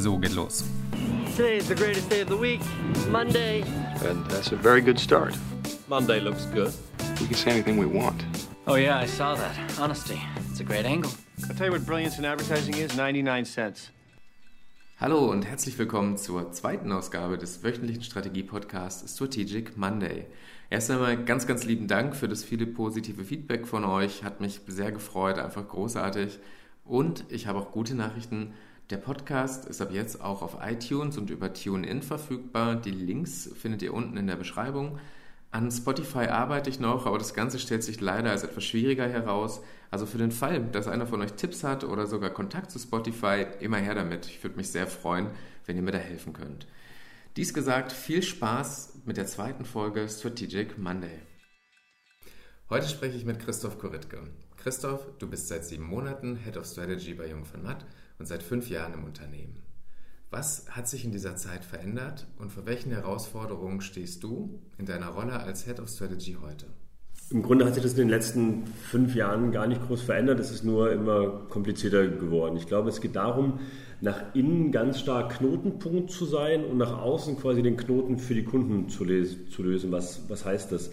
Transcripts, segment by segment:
So geht los. Today is the greatest day of the week, Monday. And that's a very good start. Monday looks good. We can say anything we want. Oh, yeah, I saw that. Honesty. It's a great angle. I'll tell you what brilliance in advertising is 99 cents. Hallo und herzlich willkommen zur zweiten Ausgabe des wöchentlichen Strategie-Podcasts Strategic Monday. Erst einmal ganz, ganz lieben Dank für das viele positive Feedback von euch. Hat mich sehr gefreut, einfach großartig. Und ich habe auch gute Nachrichten. Der Podcast ist ab jetzt auch auf iTunes und über TuneIn verfügbar. Die Links findet ihr unten in der Beschreibung. An Spotify arbeite ich noch, aber das Ganze stellt sich leider als etwas schwieriger heraus. Also für den Fall, dass einer von euch Tipps hat oder sogar Kontakt zu Spotify, immer her damit. Ich würde mich sehr freuen, wenn ihr mir da helfen könnt. Dies gesagt, viel Spaß mit der zweiten Folge Strategic Monday. Heute spreche ich mit Christoph Koritke. Christoph, du bist seit sieben Monaten Head of Strategy bei Jung von Matt und seit fünf Jahren im Unternehmen. Was hat sich in dieser Zeit verändert und vor welchen Herausforderungen stehst du in deiner Rolle als Head of Strategy heute? Im Grunde hat sich das in den letzten fünf Jahren gar nicht groß verändert. Es ist nur immer komplizierter geworden. Ich glaube, es geht darum, nach innen ganz stark Knotenpunkt zu sein und nach außen quasi den Knoten für die Kunden zu, lösen. Was, was heißt das?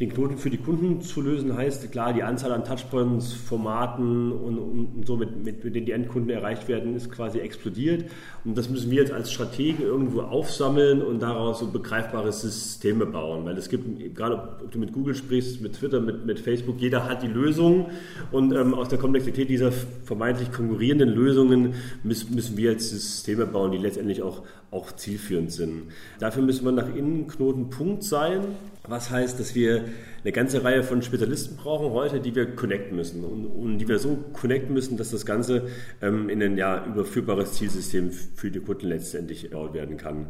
Den Knoten für die Kunden zu lösen, heißt klar, die Anzahl an Touchpoints, Formaten und, und so, mit, mit, mit, denen die Endkunden erreicht werden, ist quasi explodiert. Und das müssen wir jetzt als Strategen irgendwo aufsammeln und daraus so begreifbare Systeme bauen. Weil es gibt, gerade ob du mit Google sprichst, mit Twitter, mit, mit Facebook, jeder hat die Lösung. Und ähm, aus der Komplexität dieser vermeintlich konkurrierenden Lösungen müssen, müssen wir jetzt Systeme bauen, die letztendlich auch, auch zielführend sind. Dafür müssen wir nach innen Knotenpunkt sein was heißt, dass wir eine ganze Reihe von Spezialisten brauchen heute, die wir connecten müssen und, und die wir so connecten müssen, dass das Ganze ähm, in ein ja, überführbares Zielsystem für die Kunden letztendlich gebaut werden kann.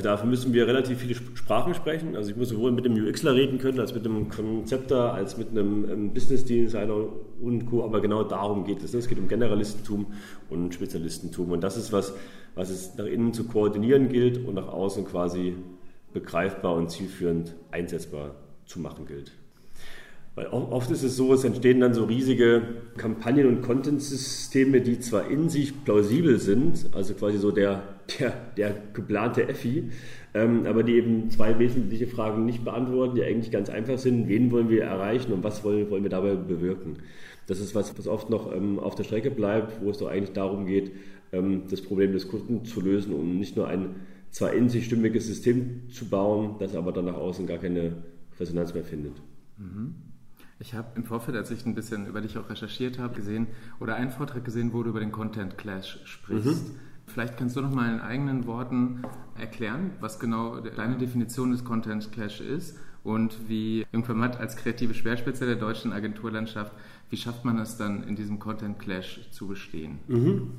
Dafür müssen wir relativ viele Sprachen sprechen. Also ich muss sowohl mit dem UXler reden können, als mit einem Konzepter, als mit einem ähm, Business Designer und Co. Aber genau darum geht es. Es geht um Generalistentum und Spezialistentum. Und das ist was, was es nach innen zu koordinieren gilt und nach außen quasi begreifbar und zielführend einsetzbar zu machen gilt. Weil oft ist es so, es entstehen dann so riesige Kampagnen- und Content-Systeme, die zwar in sich plausibel sind, also quasi so der, der, der geplante Effi, ähm, aber die eben zwei wesentliche Fragen nicht beantworten, die eigentlich ganz einfach sind. Wen wollen wir erreichen und was wollen, wollen wir dabei bewirken? Das ist was, was oft noch ähm, auf der Strecke bleibt, wo es doch eigentlich darum geht, ähm, das Problem des Kunden zu lösen und nicht nur ein zwar in sich stimmiges System zu bauen, das aber dann nach außen gar keine Resonanz mehr findet. Mhm. Ich habe im Vorfeld, als ich ein bisschen über dich auch recherchiert habe, gesehen oder einen Vortrag gesehen, wo du über den Content Clash sprichst. Mhm. Vielleicht kannst du noch mal in eigenen Worten erklären, was genau deine Definition des Content Clash ist und wie Jungformat als kreative Speerspitze der deutschen Agenturlandschaft, wie schafft man es dann, in diesem Content Clash zu bestehen? Mhm.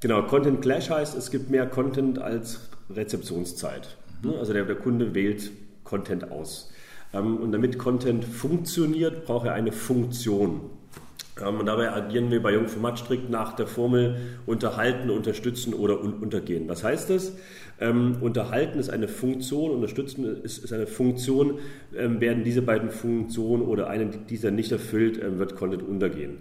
Genau, Content Clash heißt, es gibt mehr Content als Rezeptionszeit. Mhm. Also der, der, Kunde wählt Content aus. Ähm, und damit Content funktioniert, braucht er eine Funktion. Ähm, und dabei agieren wir bei Jungformat strikt nach der Formel unterhalten, unterstützen oder untergehen. Was heißt das? Ähm, unterhalten ist eine Funktion, unterstützen ist, ist eine Funktion. Ähm, werden diese beiden Funktionen oder eine dieser nicht erfüllt, ähm, wird Content untergehen.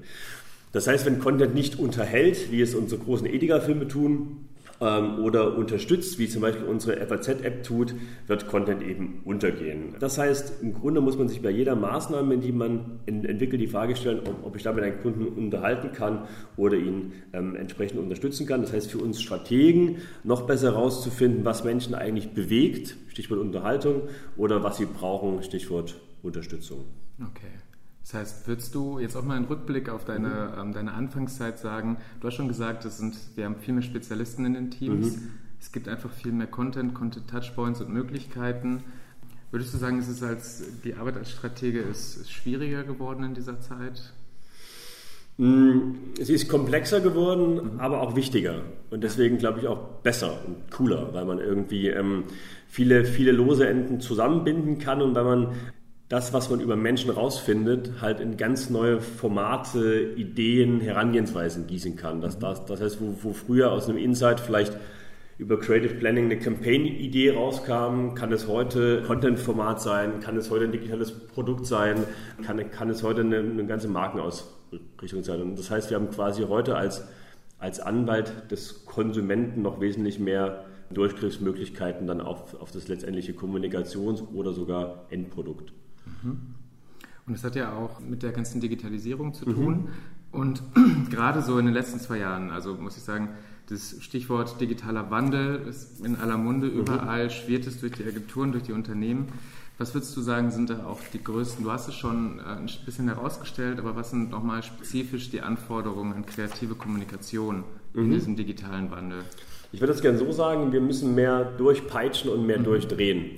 Das heißt, wenn Content nicht unterhält, wie es unsere großen Ediga-Filme tun, ähm, oder unterstützt, wie zum Beispiel unsere FAZ-App tut, wird Content eben untergehen. Das heißt, im Grunde muss man sich bei jeder Maßnahme, die man entwickelt, die Frage stellen, ob, ob ich damit einen Kunden unterhalten kann oder ihn ähm, entsprechend unterstützen kann. Das heißt, für uns Strategen noch besser herauszufinden, was Menschen eigentlich bewegt, Stichwort Unterhaltung, oder was sie brauchen, Stichwort Unterstützung. Okay. Das heißt, würdest du jetzt auch mal einen Rückblick auf deine, ähm, deine Anfangszeit sagen? Du hast schon gesagt, es sind, wir haben viel mehr Spezialisten in den Teams. Mhm. Es gibt einfach viel mehr Content, Content-Touchpoints und Möglichkeiten. Würdest du sagen, es ist als, die Arbeit als Stratege ist, ist schwieriger geworden in dieser Zeit? Mm, es ist komplexer geworden, mhm. aber auch wichtiger. Und deswegen glaube ich auch besser und cooler, weil man irgendwie ähm, viele, viele lose Enden zusammenbinden kann und weil man das, was man über Menschen rausfindet, halt in ganz neue Formate, Ideen, Herangehensweisen gießen kann. Das, das, das heißt, wo, wo früher aus einem Insight vielleicht über Creative Planning eine Campaign-Idee rauskam, kann es heute Content-Format sein, kann es heute ein digitales Produkt sein, kann, kann es heute eine, eine ganze Markenausrichtung sein. Und das heißt, wir haben quasi heute als, als Anwalt des Konsumenten noch wesentlich mehr Durchgriffsmöglichkeiten dann auf, auf das letztendliche Kommunikations- oder sogar Endprodukt. Und das hat ja auch mit der ganzen Digitalisierung zu tun. Und gerade so in den letzten zwei Jahren, also muss ich sagen, das Stichwort digitaler Wandel ist in aller Munde, überall schwirrt es durch die Agenturen, durch die Unternehmen. Was würdest du sagen, sind da auch die größten? Du hast es schon äh, ein bisschen herausgestellt, aber was sind nochmal spezifisch die Anforderungen an kreative Kommunikation in diesem digitalen Wandel? Ich würde das gerne so sagen, wir müssen mehr durchpeitschen und mehr durchdrehen.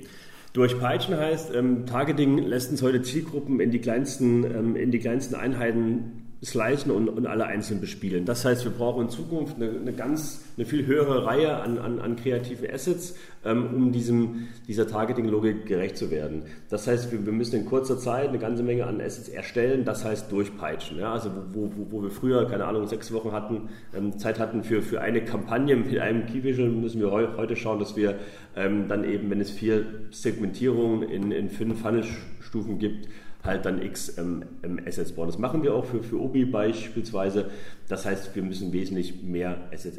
Durchpeitschen heißt, ähm, Targeting lässt uns heute Zielgruppen in die kleinsten, ähm, in die kleinsten Einheiten slicen und, und alle einzeln bespielen. Das heißt, wir brauchen in Zukunft eine, eine ganz, eine viel höhere Reihe an, an, an kreativen Assets, ähm, um diesem, dieser Targeting-Logik gerecht zu werden. Das heißt, wir, wir müssen in kurzer Zeit eine ganze Menge an Assets erstellen, das heißt durchpeitschen. Ja? Also wo, wo, wo wir früher, keine Ahnung, sechs Wochen hatten, ähm, Zeit hatten für, für eine Kampagne mit einem Key Visual, müssen wir heu, heute schauen, dass wir ähm, dann eben, wenn es vier Segmentierungen in, in fünf Funnelstufen gibt, halt dann X ähm, ähm, Assets bauen. Das machen wir auch für, für Obi beispielsweise. Das heißt, wir müssen wesentlich mehr Assets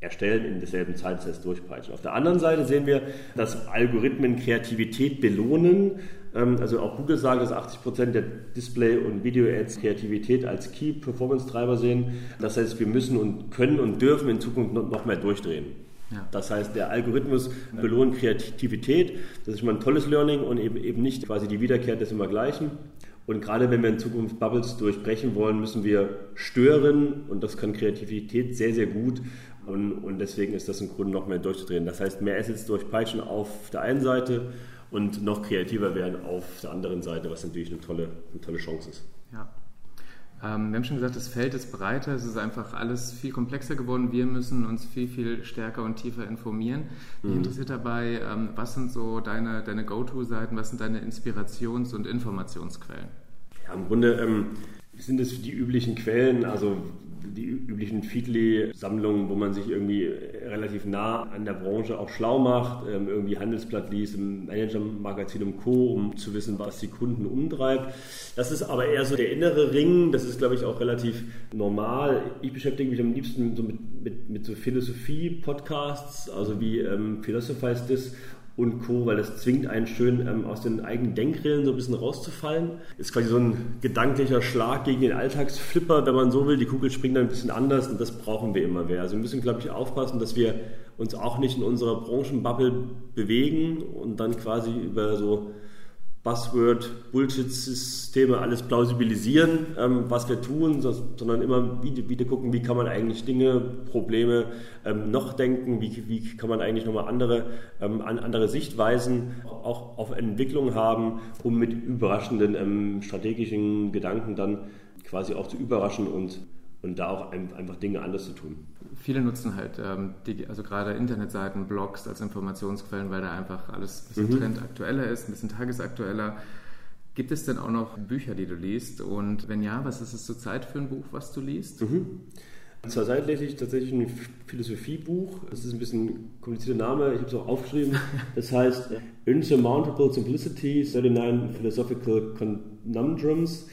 erstellen in derselben Zeit, das heißt durchpeitschen. Auf der anderen Seite sehen wir, dass Algorithmen Kreativität belohnen. Ähm, also auch Google sagt, dass 80% der Display- und Video-Ads Kreativität als Key-Performance-Treiber sehen. Das heißt, wir müssen und können und dürfen in Zukunft noch mehr durchdrehen. Ja. Das heißt, der Algorithmus belohnt Kreativität. Das ist mal ein tolles Learning und eben, eben nicht quasi die Wiederkehr des Immergleichen. Und gerade wenn wir in Zukunft Bubbles durchbrechen wollen, müssen wir stören und das kann Kreativität sehr, sehr gut. Und, und deswegen ist das im Grunde noch mehr durchzudrehen. Das heißt, mehr Assets durchpeitschen auf der einen Seite und noch kreativer werden auf der anderen Seite, was natürlich eine tolle, eine tolle Chance ist. Ja. Ähm, wir haben schon gesagt, das Feld ist breiter, es ist einfach alles viel komplexer geworden. Wir müssen uns viel, viel stärker und tiefer informieren. Mich interessiert dabei, ähm, was sind so deine, deine Go-To-Seiten, was sind deine Inspirations- und Informationsquellen? Ja, im Grunde ähm, sind es die üblichen Quellen, also die üblichen Feedly-Sammlungen, wo man sich irgendwie relativ nah an der Branche auch schlau macht, ähm, irgendwie Handelsblatt liest, im Manager-Magazin und Co., um zu wissen, was die Kunden umtreibt. Das ist aber eher so der innere Ring, das ist, glaube ich, auch relativ normal. Ich beschäftige mich am liebsten so mit, mit, mit so Philosophie-Podcasts, also wie ähm, Philosophize This und Co., weil das zwingt einen schön ähm, aus den eigenen Denkrillen so ein bisschen rauszufallen. Ist quasi so ein gedanklicher Schlag gegen den Alltagsflipper, wenn man so will. Die Kugel springt dann ein bisschen anders und das brauchen wir immer mehr. Also wir müssen, glaube ich, aufpassen, dass wir uns auch nicht in unserer Branchenbubble bewegen und dann quasi über so Buzzword-Bullshit-Systeme alles plausibilisieren, ähm, was wir tun, so- sondern immer wieder, wieder gucken, wie kann man eigentlich Dinge, Probleme ähm, noch denken, wie, wie kann man eigentlich nochmal andere, ähm, an, andere Sichtweisen auch auf Entwicklung haben, um mit überraschenden ähm, strategischen Gedanken dann quasi auch zu überraschen und, und da auch ein, einfach Dinge anders zu tun. Viele nutzen halt, ähm, die, also gerade Internetseiten, Blogs als Informationsquellen, weil da einfach alles ein bisschen trendaktueller ist, ein bisschen tagesaktueller. Gibt es denn auch noch Bücher, die du liest? Und wenn ja, was ist es zurzeit für ein Buch, was du liest? Zurzeit lese ich tatsächlich ein Philosophiebuch. Das ist ein bisschen komplizierter Name, ich habe es auch aufgeschrieben. Das heißt Insurmountable Simplicity, 39 Philosophical Conundrums.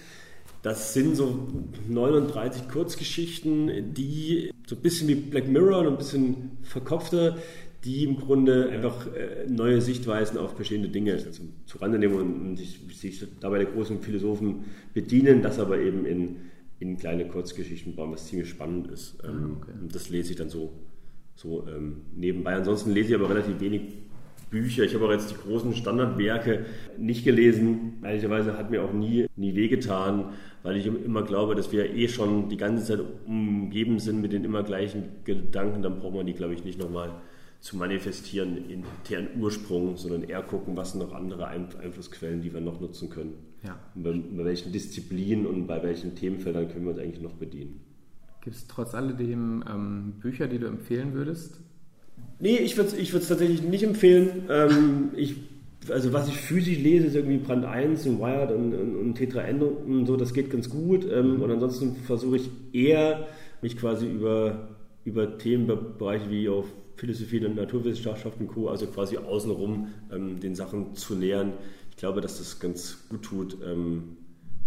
Das sind so 39 Kurzgeschichten, die so ein bisschen wie Black Mirror und ein bisschen verkopfter, die im Grunde einfach äh, neue Sichtweisen auf bestehende Dinge also zurande nehmen und, sich, sich dabei der großen Philosophen bedienen, das aber eben in, in kleine Kurzgeschichten bauen, was ziemlich spannend ist. Ähm, und das lese ich dann so, so ähm, nebenbei. Ansonsten lese ich aber relativ wenig Bücher. Ich habe auch jetzt die großen Standardwerke nicht gelesen. Ehrlicherweise hat mir auch nie, nie wehgetan, weil ich immer glaube, dass wir eh schon die ganze Zeit umgeben sind mit den immer gleichen Gedanken. Dann braucht man die, glaube ich, nicht nochmal zu manifestieren in deren Ursprung, sondern eher gucken, was sind noch andere Ein- Einflussquellen, die wir noch nutzen können. Ja. Und bei, bei welchen Disziplinen und bei welchen Themenfeldern können wir uns eigentlich noch bedienen. Gibt es trotz alledem ähm, Bücher, die du empfehlen würdest? Nee, ich würde es ich tatsächlich nicht empfehlen. Ähm, ich, also was ich physisch lese, ist irgendwie Brand 1 und Wired und, und, und Tetra N und so, das geht ganz gut. Ähm, und ansonsten versuche ich eher, mich quasi über, über Themenbereiche wie auf Philosophie und Naturwissenschaften und Co., also quasi außenrum ähm, den Sachen zu nähern. Ich glaube, dass das ganz gut tut, ähm,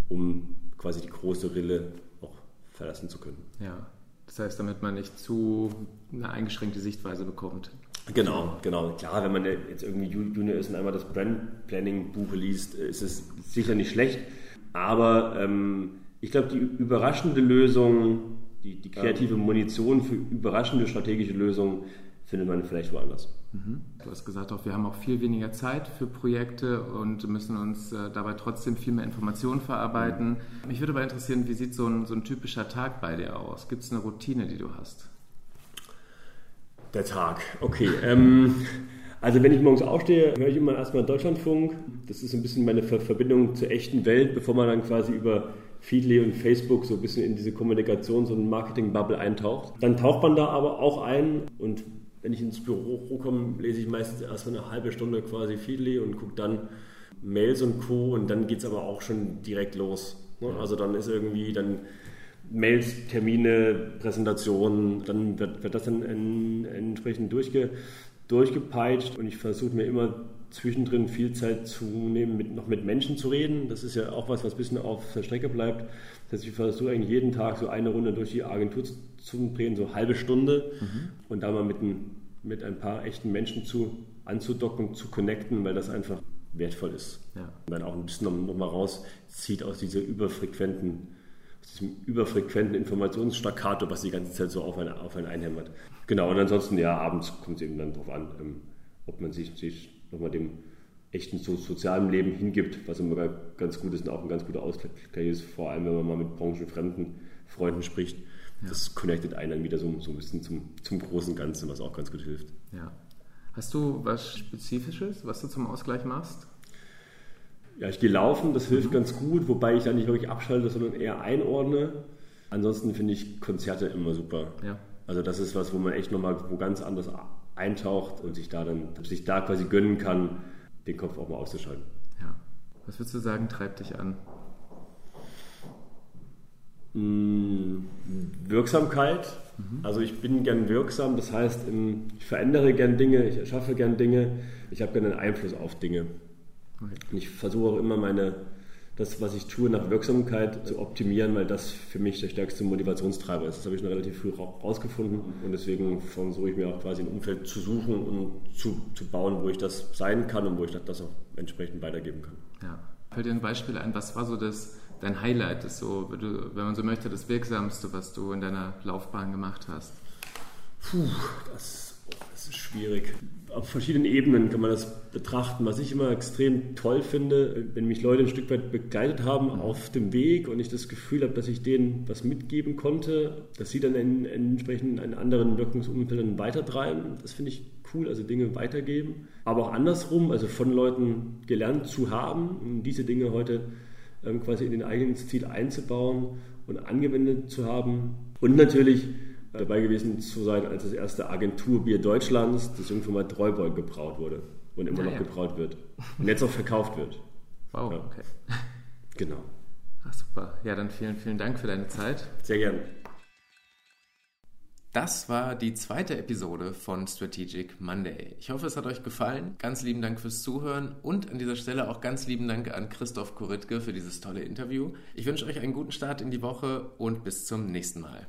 um quasi die große Rille auch verlassen zu können. Ja, Das heißt, damit man nicht zu eine eingeschränkte Sichtweise bekommt. Genau, genau. Klar, wenn man jetzt irgendwie Junior ist und einmal das Brand Planning Buch liest, ist es sicher nicht schlecht. Aber ähm, ich glaube, die überraschende Lösung, die, die kreative Munition für überraschende strategische Lösungen findet man vielleicht woanders. Mhm. Du hast gesagt, auch wir haben auch viel weniger Zeit für Projekte und müssen uns äh, dabei trotzdem viel mehr Informationen verarbeiten. Mhm. Mich würde aber interessieren, wie sieht so ein, so ein typischer Tag bei dir aus? Gibt es eine Routine, die du hast? Der Tag, okay. ähm, also wenn ich morgens aufstehe, höre ich immer erstmal Deutschlandfunk. Das ist ein bisschen meine Verbindung zur echten Welt, bevor man dann quasi über Feedly und Facebook so ein bisschen in diese Kommunikation, so ein Marketing-Bubble eintaucht. Dann taucht man da aber auch ein und wenn ich ins Büro komme, lese ich meistens erstmal eine halbe Stunde quasi Feedly und gucke dann Mails und Co. und dann geht es aber auch schon direkt los. Ne? Also dann ist irgendwie dann Mails, Termine, Präsentationen, dann wird, wird das dann in, entsprechend durchge, durchgepeitscht und ich versuche mir immer zwischendrin viel Zeit zu nehmen, mit, noch mit Menschen zu reden. Das ist ja auch was, was ein bisschen auf der Strecke bleibt. Das heißt, ich versuche eigentlich jeden Tag so eine Runde durch die Agentur zu, zu drehen, so eine halbe Stunde mhm. und da mal mit ein, mit ein paar echten Menschen zu anzudocken, zu connecten, weil das einfach wertvoll ist. Ja. Und dann auch ein bisschen noch, noch mal rauszieht aus dieser überfrequenten aus diesem überfrequenten Informationsstaccato, was die ganze Zeit so auf einen, auf einen einhämmert. Genau, und ansonsten, ja, abends kommt es eben dann darauf an, ähm, ob man sich, sich nochmal dem echten so, sozialen Leben hingibt, was immer ganz gut ist und auch ein ganz guter Ausgleich ist, vor allem wenn man mal mit branchenfremden Freunden spricht. Ja. Das connectet einen dann wieder so, so ein bisschen zum, zum großen Ganzen, was auch ganz gut hilft. Ja. Hast du was Spezifisches, was du zum Ausgleich machst? Ja, ich gehe laufen, das hilft mhm. ganz gut, wobei ich da nicht wirklich abschalte, sondern eher einordne. Ansonsten finde ich Konzerte immer super. Ja. Also das ist was, wo man echt nochmal wo ganz anders eintaucht und sich da dann sich da quasi gönnen kann, den Kopf auch mal auszuschalten. Ja. Was würdest du sagen, treibt dich an? Mmh, Wirksamkeit. Mhm. Also ich bin gern wirksam, das heißt, ich verändere gern Dinge, ich erschaffe gern Dinge, ich habe gern einen Einfluss auf Dinge. Okay. Und ich versuche auch immer meine, das, was ich tue, nach Wirksamkeit zu optimieren, weil das für mich der stärkste Motivationstreiber ist. Das habe ich schon relativ früh rausgefunden und deswegen versuche ich mir auch quasi ein Umfeld zu suchen und zu, zu bauen, wo ich das sein kann und wo ich das auch entsprechend weitergeben kann. Ja. Fällt dir ein Beispiel ein, was war so das, dein Highlight, das so, wenn man so möchte, das Wirksamste, was du in deiner Laufbahn gemacht hast? Puh, das, das ist schwierig auf verschiedenen Ebenen kann man das betrachten. Was ich immer extrem toll finde, wenn mich Leute ein Stück weit begleitet haben auf dem Weg und ich das Gefühl habe, dass ich denen was mitgeben konnte, dass sie dann in, in entsprechend einen anderen Wirkungsumfeld weitertreiben. Das finde ich cool, also Dinge weitergeben. Aber auch andersrum, also von Leuten gelernt zu haben, um diese Dinge heute ähm, quasi in den eigenen Stil einzubauen und angewendet zu haben. Und natürlich dabei gewesen zu sein, als das erste Agenturbier Deutschlands, das Jungformat Treubold, gebraut wurde und immer naja. noch gebraut wird. Und jetzt auch verkauft wird. Wow, ja. okay. Genau. Ach, super. Ja, dann vielen, vielen Dank für deine Zeit. Sehr gerne. Das war die zweite Episode von Strategic Monday. Ich hoffe, es hat euch gefallen. Ganz lieben Dank fürs Zuhören und an dieser Stelle auch ganz lieben Dank an Christoph Koritke für dieses tolle Interview. Ich wünsche euch einen guten Start in die Woche und bis zum nächsten Mal.